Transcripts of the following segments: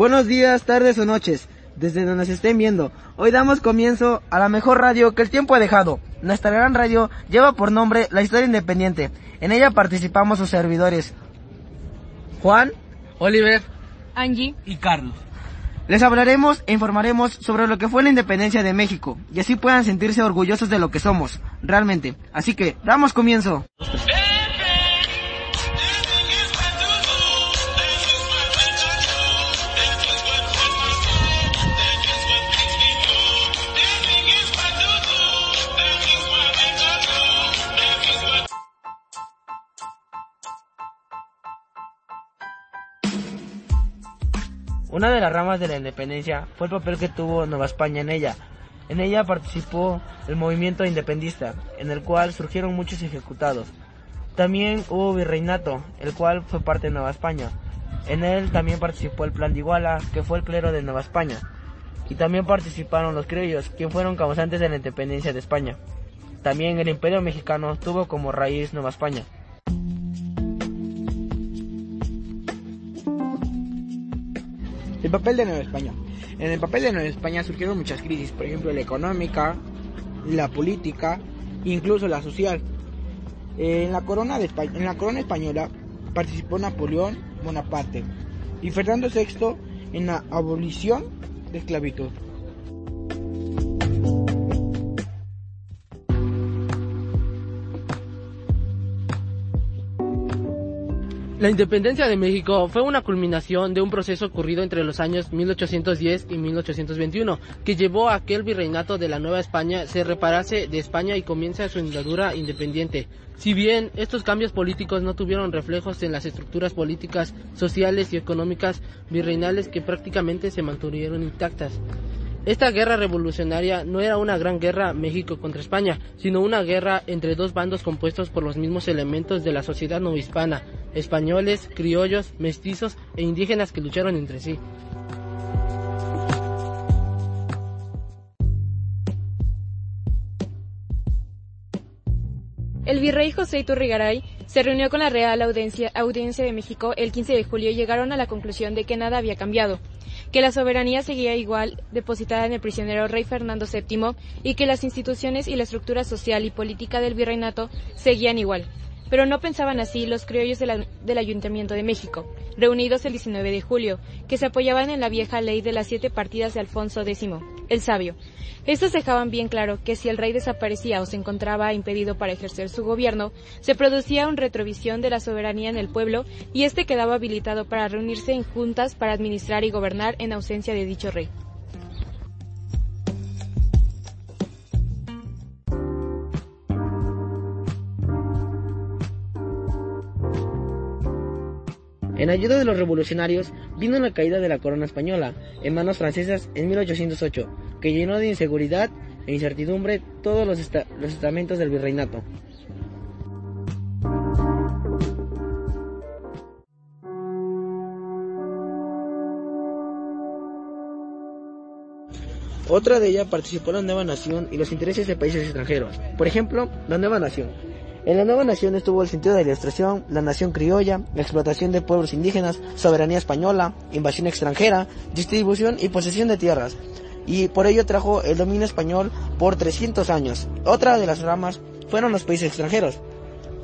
Buenos días, tardes o noches, desde donde nos estén viendo. Hoy damos comienzo a la mejor radio que el tiempo ha dejado. Nuestra gran radio lleva por nombre La Historia Independiente. En ella participamos sus servidores Juan, Oliver, Angie y Carlos. Les hablaremos e informaremos sobre lo que fue la independencia de México y así puedan sentirse orgullosos de lo que somos, realmente. Así que, damos comienzo. Una de las ramas de la independencia fue el papel que tuvo Nueva España en ella. En ella participó el movimiento independista, en el cual surgieron muchos ejecutados. También hubo virreinato, el cual fue parte de Nueva España. En él también participó el Plan de Iguala, que fue el clero de Nueva España. Y también participaron los criollos, quienes fueron causantes de la independencia de España. También el Imperio Mexicano tuvo como raíz Nueva España. El papel de Nueva España. En el papel de Nueva España surgieron muchas crisis, por ejemplo la económica, la política, incluso la social. En la corona, de España, en la corona española participó Napoleón Bonaparte y Fernando VI en la abolición de esclavitud. La independencia de México fue una culminación de un proceso ocurrido entre los años 1810 y 1821, que llevó a que el virreinato de la Nueva España se reparase de España y comience su andadura independiente. Si bien estos cambios políticos no tuvieron reflejos en las estructuras políticas, sociales y económicas virreinales que prácticamente se mantuvieron intactas. Esta guerra revolucionaria no era una gran guerra México contra España, sino una guerra entre dos bandos compuestos por los mismos elementos de la sociedad novohispana, españoles, criollos, mestizos e indígenas que lucharon entre sí. El virrey José Iturrigaray se reunió con la Real Audiencia, Audiencia de México el 15 de julio y llegaron a la conclusión de que nada había cambiado, que la soberanía seguía igual depositada en el prisionero rey Fernando VII y que las instituciones y la estructura social y política del virreinato seguían igual. Pero no pensaban así los criollos del Ayuntamiento de México, reunidos el 19 de julio, que se apoyaban en la vieja ley de las siete partidas de Alfonso X, el sabio. Estos dejaban bien claro que si el rey desaparecía o se encontraba impedido para ejercer su gobierno, se producía una retrovisión de la soberanía en el pueblo y éste quedaba habilitado para reunirse en juntas para administrar y gobernar en ausencia de dicho rey. En ayuda de los revolucionarios vino la caída de la corona española en manos francesas en 1808, que llenó de inseguridad e incertidumbre todos los, los estamentos del virreinato. Otra de ellas participó la nueva nación y los intereses de países extranjeros. Por ejemplo, la nueva nación. En la nueva nación estuvo el sentido de la ilustración, la nación criolla, la explotación de pueblos indígenas, soberanía española, invasión extranjera, distribución y posesión de tierras. Y por ello trajo el dominio español por 300 años. Otra de las ramas fueron los países extranjeros.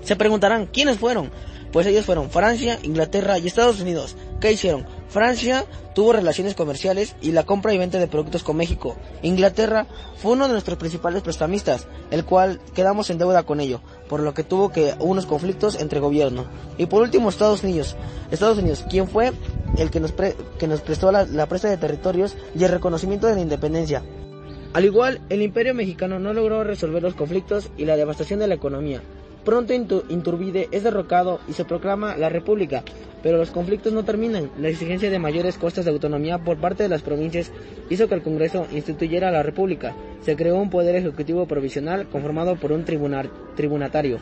Se preguntarán, ¿quiénes fueron? Pues ellos fueron Francia, Inglaterra y Estados Unidos. ¿Qué hicieron? Francia tuvo relaciones comerciales y la compra y venta de productos con México. Inglaterra fue uno de nuestros principales prestamistas, el cual quedamos en deuda con ello, por lo que tuvo que unos conflictos entre gobierno. Y por último Estados Unidos. Estados Unidos, ¿quién fue el que nos, pre que nos prestó la, la presta de territorios y el reconocimiento de la independencia? Al igual, el imperio mexicano no logró resolver los conflictos y la devastación de la economía. Pronto Inturbide es derrocado y se proclama la República, pero los conflictos no terminan. La exigencia de mayores costas de autonomía por parte de las provincias hizo que el Congreso instituyera la República. Se creó un poder ejecutivo provisional conformado por un tribunal, tribunatario.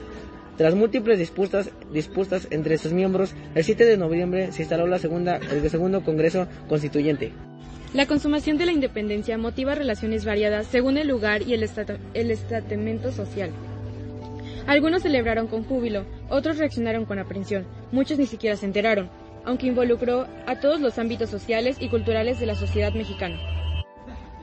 Tras múltiples disputas, disputas entre sus miembros, el 7 de noviembre se instaló la segunda, el segundo Congreso Constituyente. La consumación de la independencia motiva relaciones variadas según el lugar y el, estat el estatamento social. Algunos celebraron con júbilo, otros reaccionaron con aprensión, muchos ni siquiera se enteraron, aunque involucró a todos los ámbitos sociales y culturales de la sociedad mexicana.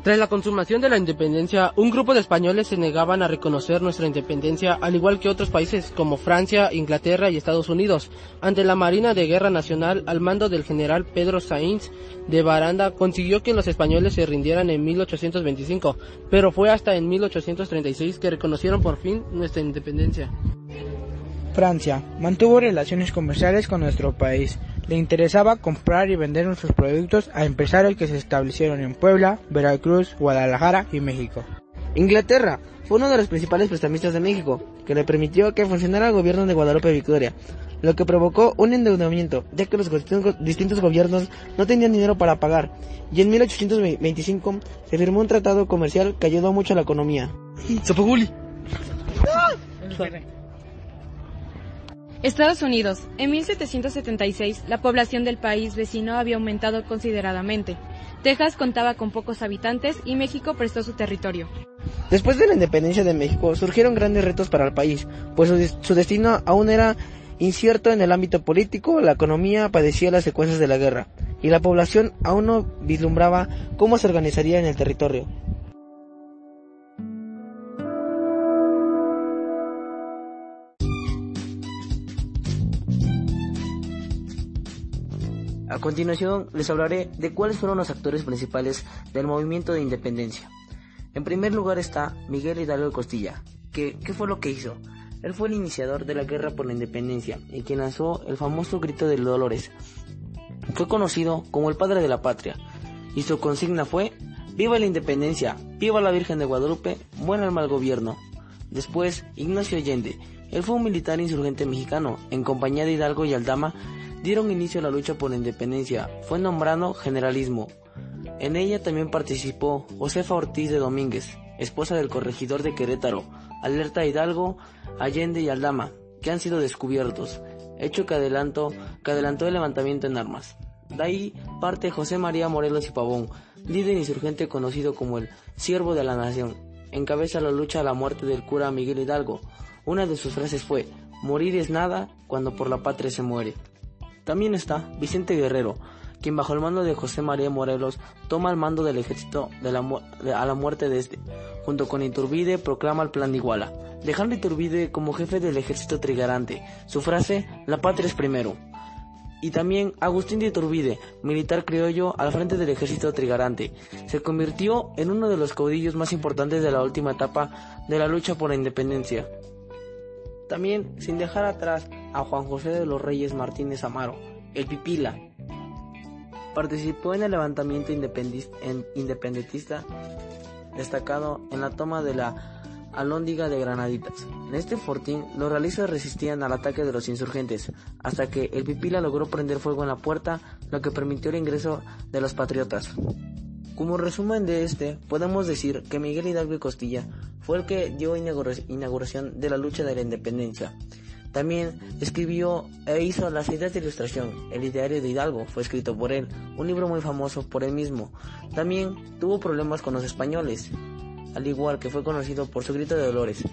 Tras la consumación de la independencia, un grupo de españoles se negaban a reconocer nuestra independencia, al igual que otros países como Francia, Inglaterra y Estados Unidos. Ante la Marina de Guerra Nacional, al mando del general Pedro Sainz de Baranda, consiguió que los españoles se rindieran en 1825, pero fue hasta en 1836 que reconocieron por fin nuestra independencia. Francia mantuvo relaciones comerciales con nuestro país. Le interesaba comprar y vender nuestros productos a empresarios que se establecieron en Puebla, Veracruz, Guadalajara y México. Inglaterra fue uno de los principales prestamistas de México, que le permitió que funcionara el gobierno de Guadalupe Victoria, lo que provocó un endeudamiento, ya que los distintos gobiernos no tenían dinero para pagar, y en 1825 se firmó un tratado comercial que ayudó mucho a la economía. Estados Unidos. En 1776, la población del país vecino había aumentado consideradamente. Texas contaba con pocos habitantes y México prestó su territorio. Después de la independencia de México surgieron grandes retos para el país, pues su, destino aún era incierto en el ámbito político, la economía padecía las secuencias de la guerra, y la población aún no vislumbraba cómo se organizaría en el territorio. A continuación les hablaré de cuáles fueron los actores principales del movimiento de independencia. En primer lugar está Miguel Hidalgo de Costilla, que ¿qué fue lo que hizo? Él fue el iniciador de la guerra por la independencia y quien lanzó el famoso grito de Dolores. Fue conocido como el padre de la patria y su consigna fue Viva la independencia, viva la Virgen de Guadalupe, muera el mal gobierno. Después, Ignacio Allende, él fue un militar insurgente mexicano, en compañía de Hidalgo y Aldama, dieron inicio a la lucha por la independencia. Fue nombrado generalismo. En ella también participó Josefa Ortiz de Domínguez, esposa del corregidor de Querétaro, Alerta Hidalgo, Allende y Aldama, que han sido descubiertos, hecho que, adelantó, que adelantó el levantamiento en armas. De ahí parte José María Morelos y Pavón, líder insurgente conocido como el Siervo de la Nación. Encabeza la lucha a la muerte del cura Miguel Hidalgo. Una de sus frases fue, morir es nada cuando por la patria se muere. También está Vicente Guerrero, quien bajo el mando de José María Morelos toma el mando del ejército a la muerte de este. Junto con Iturbide proclama el plan de Iguala, dejando Iturbide como jefe del ejército trigarante. Su frase, la patria es primero. Y también Agustín de Iturbide, militar criollo al frente del ejército trigarante, se convirtió en uno de los caudillos más importantes de la última etapa de la lucha por la independencia. También, sin dejar atrás a Juan José de los Reyes Martínez Amaro, el Pipila. Participó en el levantamiento independentista destacado en la toma de la Alóndiga de Granaditas. En este fortín, los realistas resistían al ataque de los insurgentes, hasta que el Pipila logró prender fuego en la puerta, lo que permitió el ingreso de los patriotas. Como resumen de este, podemos decir que Miguel Hidalgo y Costilla fue el que dio inauguración de la lucha de la independencia. También escribió e hizo las ideas de ilustración. El ideario de Hidalgo fue escrito por él, un libro muy famoso por él mismo. También tuvo problemas con los españoles, al igual que fue conocido por su grito de dolores.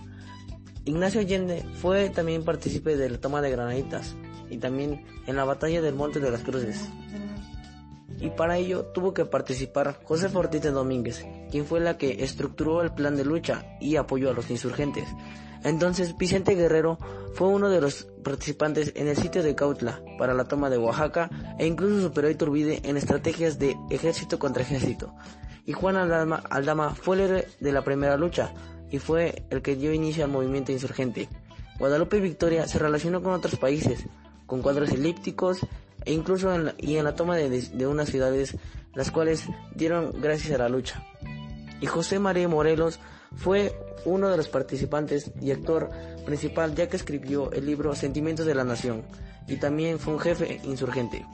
Ignacio Allende fue también partícipe de la toma de Granaditas y también en la batalla del Monte de las Cruces y para ello tuvo que participar José Fortite Domínguez, quien fue la que estructuró el plan de lucha y apoyó a los insurgentes. Entonces Vicente Guerrero fue uno de los participantes en el sitio de Cautla para la toma de Oaxaca e incluso superó a Iturbide en estrategias de ejército contra ejército. Y Juan Aldama, fue el héroe de la primera lucha y fue el que dio inicio al movimiento insurgente. Guadalupe Victoria se relacionó con otros países, con cuadros elípticos e incluso en la, y en la toma de, unas ciudades, las cuales dieron gracias a la lucha. Y José María Morelos fue uno de los participantes y actor principal ya que escribió el libro Sentimientos de la Nación y también fue un jefe insurgente.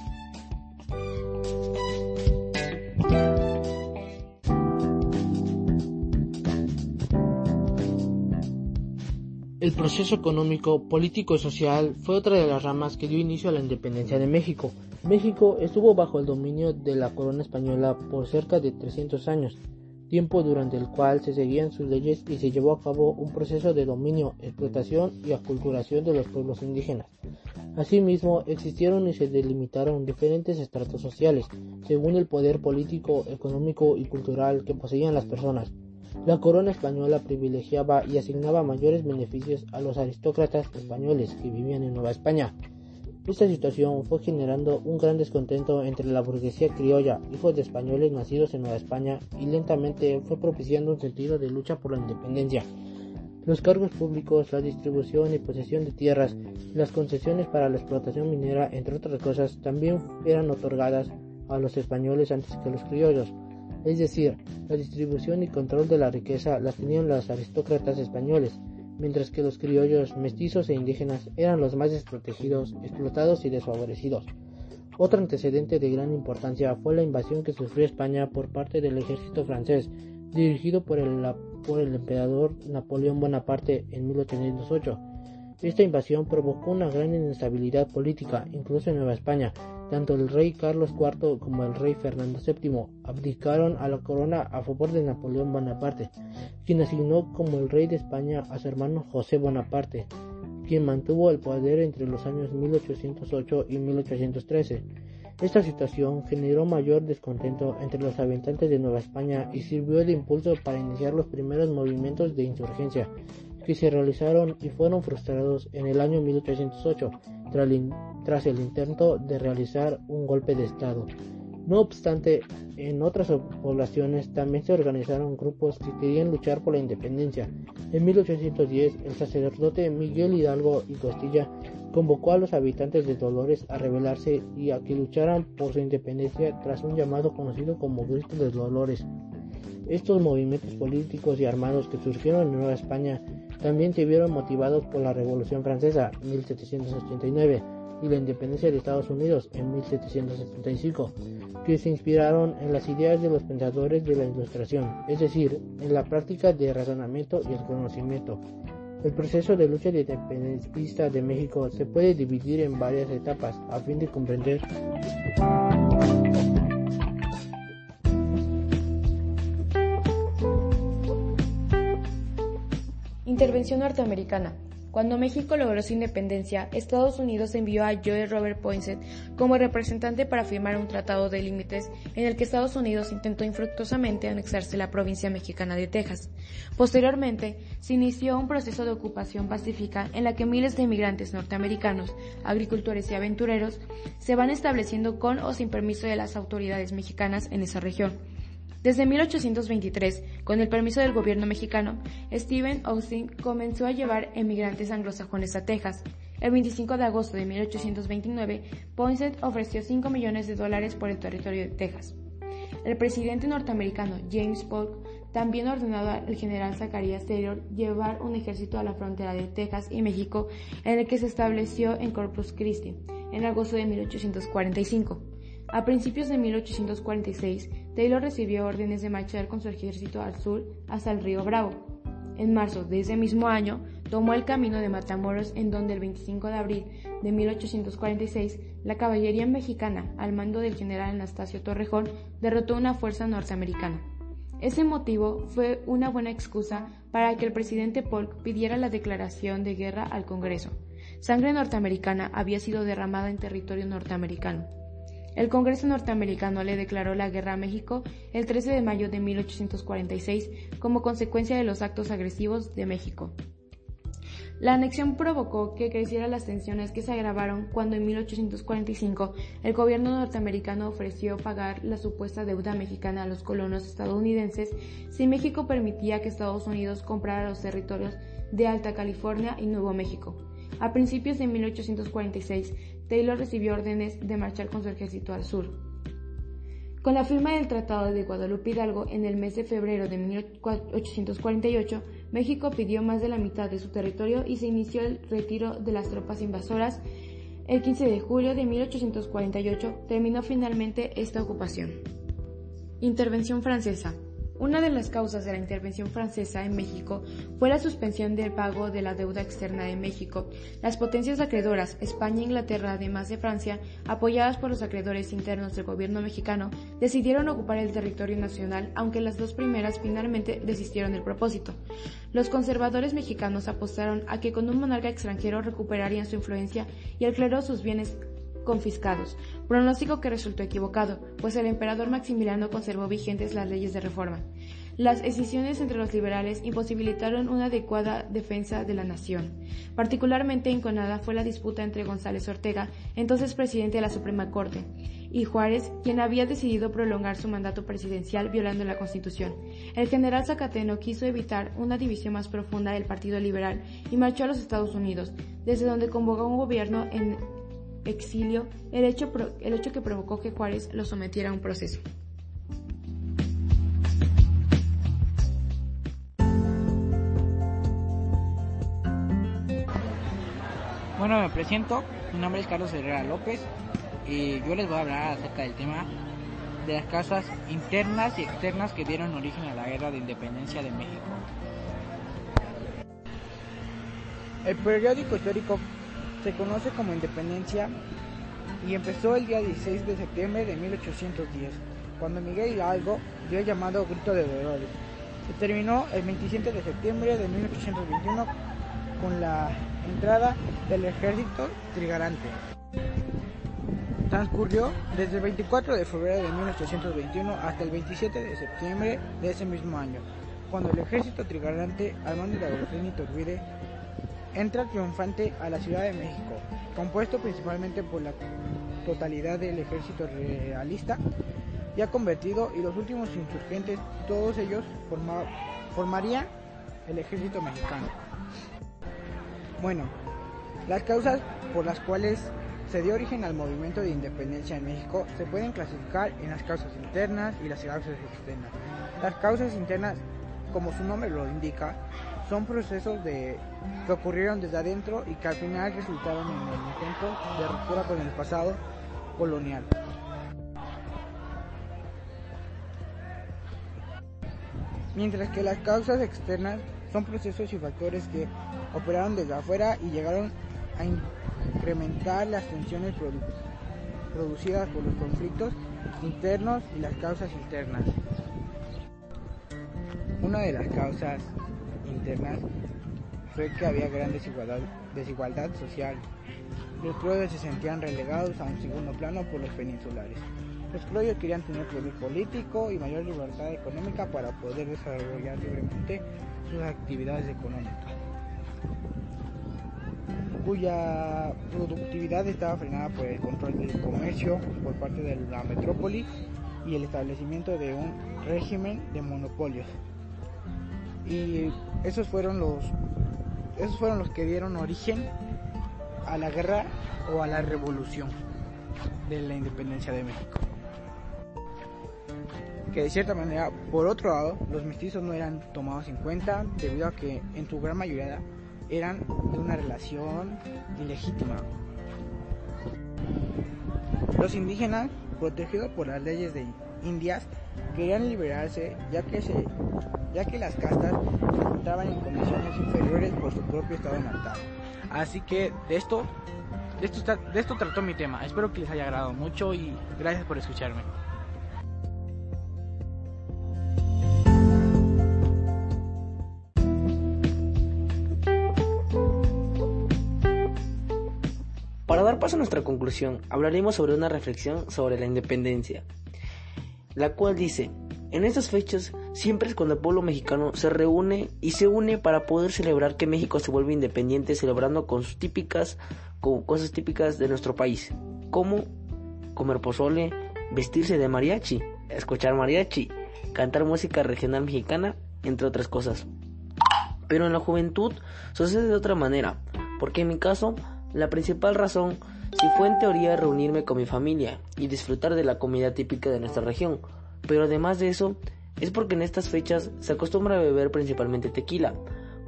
El proceso económico, político y social fue otra de las ramas que dio inicio a la independencia de México. México estuvo bajo el dominio de la corona española por cerca de 300 años, tiempo durante el cual se seguían sus leyes y se llevó a cabo un proceso de dominio, explotación y aculturación de los pueblos indígenas. Asimismo, existieron y se delimitaron diferentes estratos sociales, según el poder político, económico y cultural que poseían las personas. La corona española privilegiaba y asignaba mayores beneficios a los aristócratas españoles que vivían en Nueva España. Esta situación fue generando un gran descontento entre la burguesía criolla, hijos de españoles nacidos en Nueva España, y lentamente fue propiciando un sentido de lucha por la independencia. Los cargos públicos, la distribución y posesión de tierras, las concesiones para la explotación minera, entre otras cosas, también eran otorgadas a los españoles antes que a los criollos. Es decir, la distribución y control de la riqueza las tenían los aristócratas españoles, mientras que los criollos, mestizos e indígenas eran los más desprotegidos, explotados y desfavorecidos. Otro antecedente de gran importancia fue la invasión que sufrió España por parte del ejército francés, dirigido por el, emperador Napoleón Bonaparte en 1808. Esta invasión provocó una gran inestabilidad política, incluso en Nueva España. Tanto el rey Carlos IV como el rey Fernando VII abdicaron a la corona a favor de Napoleón Bonaparte, quien asignó como el rey de España a su hermano José Bonaparte, quien mantuvo el poder entre los años 1808 y 1813. Esta situación generó mayor descontento entre los habitantes de Nueva España y sirvió de impulso para iniciar los primeros movimientos de insurgencia que se realizaron y fueron frustrados en el año 1808 tras el intento de realizar un golpe de Estado. No obstante, en otras poblaciones también se organizaron grupos que querían luchar por la independencia. En 1810, el sacerdote Miguel Hidalgo y Costilla convocó a los habitantes de Dolores a rebelarse y a que lucharan por su independencia tras un llamado conocido como Grito de Dolores. Estos movimientos políticos y armados que surgieron en Nueva España también se vieron motivados por la Revolución Francesa 1789 y la independencia de Estados Unidos en 1775, que se inspiraron en las ideas de los pensadores de la Ilustración, es decir, en la práctica de razonamiento y el conocimiento. El proceso de lucha independentista de México se puede dividir en varias etapas a fin de comprender Intervención norteamericana. Cuando México logró su independencia, Estados Unidos envió a Joe Robert Poinsett como representante para firmar un tratado de límites en el que Estados Unidos intentó infructuosamente anexarse la provincia mexicana de Texas. Posteriormente, se inició un proceso de ocupación pacífica en la que miles de inmigrantes norteamericanos, agricultores y aventureros se van estableciendo con o sin permiso de las autoridades mexicanas en esa región. Desde 1823, con el permiso del gobierno mexicano, Stephen Austin comenzó a llevar emigrantes anglosajones a Texas. El 25 de agosto de 1829, Poinsett ofreció 5 millones de dólares por el territorio de Texas. El presidente norteamericano James Polk también ordenó al general Zacharias Taylor llevar un ejército a la frontera de Texas y México, en el que se estableció en Corpus Christi, en agosto de 1845. A principios de 1846, Taylor recibió órdenes de marchar con su ejército al sur hasta el río Bravo. En marzo de ese mismo año, tomó el camino de Matamoros en donde el 25 de abril de 1846 la caballería mexicana, al mando del general Anastasio Torrejón, derrotó una fuerza norteamericana. Ese motivo fue una buena excusa para que el presidente Polk pidiera la declaración de guerra al Congreso. Sangre norteamericana había sido derramada en territorio norteamericano. El Congreso norteamericano le declaró la guerra a México el 13 de mayo de 1846 como consecuencia de los actos agresivos de México. La anexión provocó que crecieran las tensiones que se agravaron cuando en 1845 el gobierno norteamericano ofreció pagar la supuesta deuda mexicana a los colonos estadounidenses si México permitía que Estados Unidos comprara los territorios de Alta California y Nuevo México. A principios de 1846, Taylor recibió órdenes de marchar con su ejército al sur. Con la firma del Tratado de Guadalupe Hidalgo en el mes de febrero de 1848, México pidió más de la mitad de su territorio y se inició el retiro de las tropas invasoras. El 15 de julio de 1848 terminó finalmente esta ocupación. Intervención francesa. Una de las causas de la intervención francesa en México fue la suspensión del pago de la deuda externa de México. Las potencias acreedoras, España e Inglaterra, además de Francia, apoyadas por los acreedores internos del gobierno mexicano, decidieron ocupar el territorio nacional, aunque las dos primeras finalmente desistieron del propósito. Los conservadores mexicanos apostaron a que con un monarca extranjero recuperarían su influencia y el sus bienes confiscados, pronóstico que resultó equivocado, pues el emperador Maximiliano conservó vigentes las leyes de reforma. Las escisiones entre los liberales imposibilitaron una adecuada defensa de la nación. Particularmente enconada fue la disputa entre González Ortega, entonces presidente de la Suprema Corte, y Juárez, quien había decidido prolongar su mandato presidencial violando la Constitución. El general Zacateno quiso evitar una división más profunda del Partido Liberal y marchó a los Estados Unidos, desde donde convocó un gobierno en exilio el hecho, el hecho que provocó que Juárez lo sometiera a un proceso. Bueno, me presento, mi nombre es Carlos Herrera López y yo les voy a hablar acerca del tema de las causas internas y externas que dieron origen a la guerra de independencia de México. El periódico histórico se conoce como Independencia y empezó el día 16 de septiembre de 1810, cuando Miguel Hidalgo dio el llamado Grito de Dolores. Se terminó el 27 de septiembre de 1821 con la entrada del ejército trigarante. Transcurrió desde el 24 de febrero de 1821 hasta el 27 de septiembre de ese mismo año, cuando el ejército trigarante al mando de Agustín Iturbide entra triunfante a la Ciudad de México, compuesto principalmente por la totalidad del ejército realista, ya convertido y los últimos insurgentes, todos ellos formarían el ejército mexicano. Bueno, las causas por las cuales se dio origen al movimiento de independencia en México se pueden clasificar en las causas internas y las causas externas. Las causas internas, como su nombre lo indica, son procesos de, que ocurrieron desde adentro y que al final resultaron en el intento de ruptura con el pasado colonial. Mientras que las causas externas son procesos y factores que operaron desde afuera y llegaron a incrementar las tensiones producidas por los conflictos internos y las causas internas. Una de las causas internas fue que había gran desigualdad, social. Los criollos se sentían relegados a un segundo plano por los peninsulares. Los criollos querían tener poder político y mayor libertad económica para poder desarrollar libremente sus actividades económicas, cuya productividad estaba frenada por el control del comercio por parte de la metrópoli y el establecimiento de un régimen de monopolios y esos fueron los esos fueron los que dieron origen a la guerra o a la revolución de la independencia de México. Que de cierta manera, por otro lado, los mestizos no eran tomados en cuenta debido a que en su gran mayoría eran de una relación ilegítima. Los indígenas, protegidos por las leyes de Indias, querían liberarse ya que se ya que las castas se encontraban en condiciones inferiores por su propio estado natal. Así que de esto, de esto, de esto trató mi tema. Espero que les haya agradado mucho y gracias por escucharme. Para dar paso a nuestra conclusión, hablaremos sobre una reflexión sobre la independencia, la cual dice, en estas fechas siempre es cuando el pueblo mexicano se reúne y se une para poder celebrar que México se vuelve independiente celebrando con sus típicas, con cosas típicas de nuestro país, como comer pozole, vestirse de mariachi, escuchar mariachi, cantar música regional mexicana, entre otras cosas. Pero en la juventud sucede de otra manera, porque en mi caso la principal razón si fue en teoría reunirme con mi familia y disfrutar de la comida típica de nuestra región, pero además de eso, es porque en estas fechas se acostumbra a beber principalmente tequila,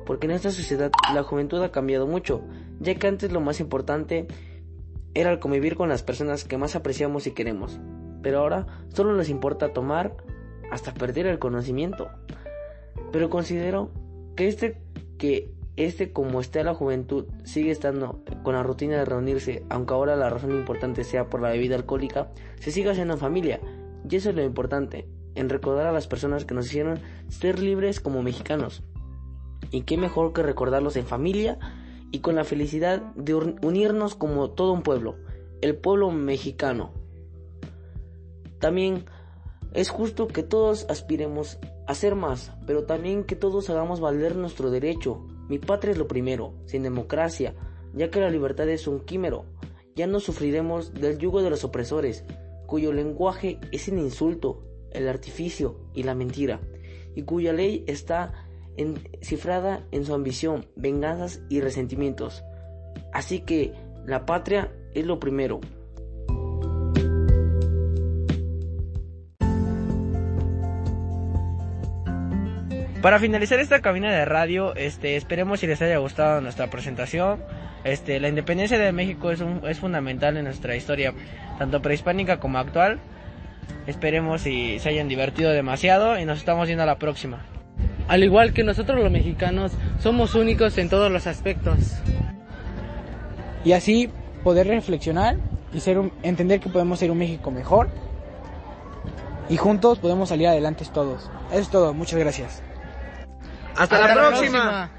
porque en esta sociedad la juventud ha cambiado mucho, ya que antes lo más importante era el convivir con las personas que más apreciamos y queremos, pero ahora solo les importa tomar hasta perder el conocimiento. Pero considero que este que este como está la juventud sigue estando con la rutina de reunirse, aunque ahora la razón importante sea por la bebida alcohólica, se sigue haciendo en familia. Y eso es lo importante, en recordar a las personas que nos hicieron ser libres como mexicanos. Y qué mejor que recordarlos en familia y con la felicidad de unirnos como todo un pueblo, el pueblo mexicano. También es justo que todos aspiremos a ser más, pero también que todos hagamos valer nuestro derecho. Mi patria es lo primero, sin democracia, ya que la libertad es un químero. Ya no sufriremos del yugo de los opresores, cuyo lenguaje es el insulto, el artificio y la mentira, y cuya ley está cifrada en su ambición, venganzas y resentimientos. Así que la patria es lo primero. Para finalizar esta cabina de radio, este, esperemos si les haya gustado nuestra presentación. Este, la independencia de México es, un, es fundamental en nuestra historia, tanto prehispánica como actual. Esperemos si se hayan divertido demasiado y nos estamos viendo a la próxima. Al igual que nosotros los mexicanos, somos únicos en todos los aspectos. Y así poder reflexionar y ser entender que podemos ser un México mejor y juntos podemos salir adelante todos. Eso es todo, muchas gracias. Hasta, la, próxima.